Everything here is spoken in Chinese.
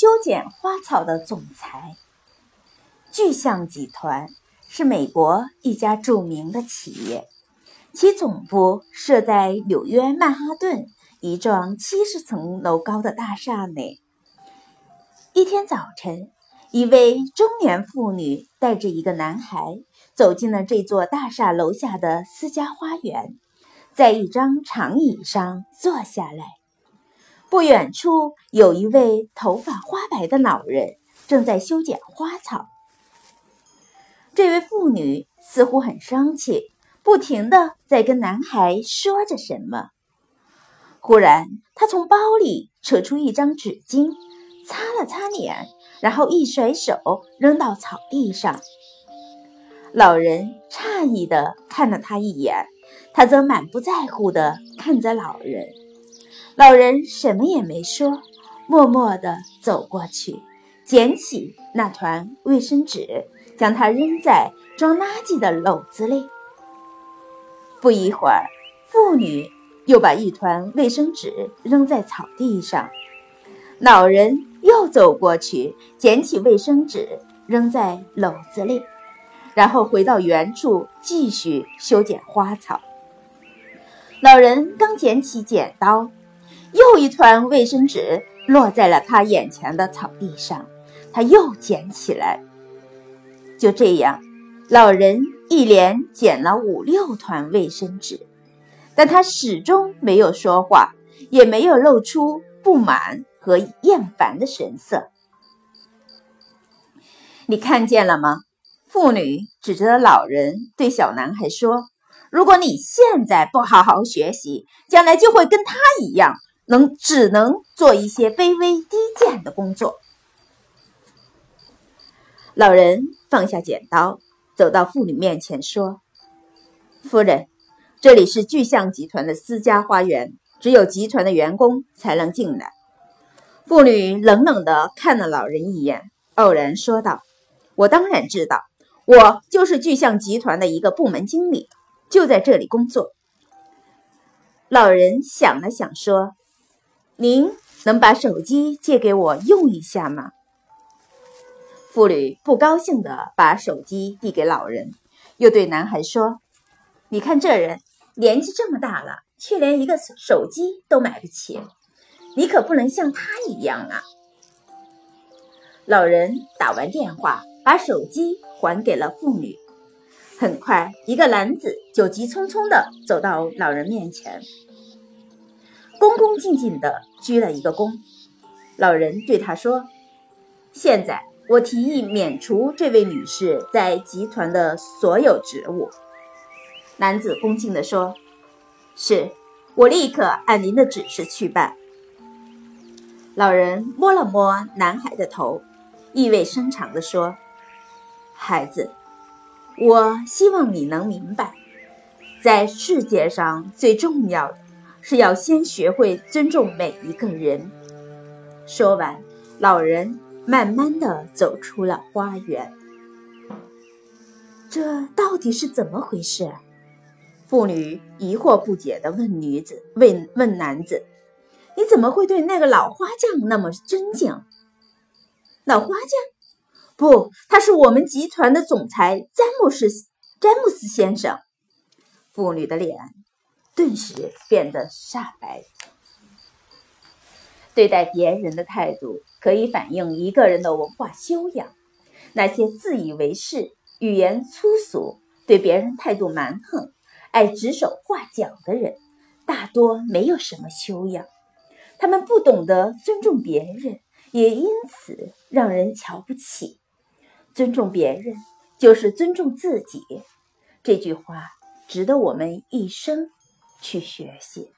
修剪花草的总裁。巨象集团是美国一家著名的企业，其总部设在纽约曼哈顿一幢七十层楼高的大厦内。一天早晨，一位中年妇女带着一个男孩走进了这座大厦楼下的私家花园，在一张长椅上坐下来。不远处有一位头发花白的老人正在修剪花草。这位妇女似乎很生气，不停的在跟男孩说着什么。忽然，她从包里扯出一张纸巾，擦了擦脸，然后一甩手扔到草地上。老人诧异的看了她一眼，他则满不在乎的看着老人。老人什么也没说，默默地走过去，捡起那团卫生纸。将它扔在装垃圾的篓子里。不一会儿，妇女又把一团卫生纸扔在草地上。老人又走过去，捡起卫生纸扔在篓子里，然后回到原处继续修剪花草。老人刚捡起剪刀，又一团卫生纸落在了他眼前的草地上，他又捡起来。就这样，老人一连捡了五六团卫生纸，但他始终没有说话，也没有露出不满和厌烦的神色。你看见了吗？妇女指着老人对小男孩说：“如果你现在不好好学习，将来就会跟他一样，能只能做一些卑微低贱的工作。”老人。放下剪刀，走到妇女面前说：“夫人，这里是巨象集团的私家花园，只有集团的员工才能进来。”妇女冷冷地看了老人一眼，傲然说道：“我当然知道，我就是巨象集团的一个部门经理，就在这里工作。”老人想了想说：“您能把手机借给我用一下吗？”妇女不高兴地把手机递给老人，又对男孩说：“你看这人年纪这么大了，却连一个手机都买不起，你可不能像他一样啊！”老人打完电话，把手机还给了妇女。很快，一个男子就急匆匆地走到老人面前，恭恭敬敬地鞠了一个躬。老人对他说：“现在。”我提议免除这位女士在集团的所有职务。男子恭敬地说：“是，我立刻按您的指示去办。”老人摸了摸男孩的头，意味深长地说：“孩子，我希望你能明白，在世界上最重要的是要先学会尊重每一个人。”说完，老人。慢慢的走出了花园。这到底是怎么回事？妇女疑惑不解的问女子，问问男子：“你怎么会对那个老花匠那么尊敬？”老花匠？不，他是我们集团的总裁詹姆斯詹姆斯先生。妇女的脸顿时变得煞白。对待别人的态度。可以反映一个人的文化修养。那些自以为是、语言粗俗、对别人态度蛮横、爱指手画脚的人，大多没有什么修养。他们不懂得尊重别人，也因此让人瞧不起。尊重别人就是尊重自己。这句话值得我们一生去学习。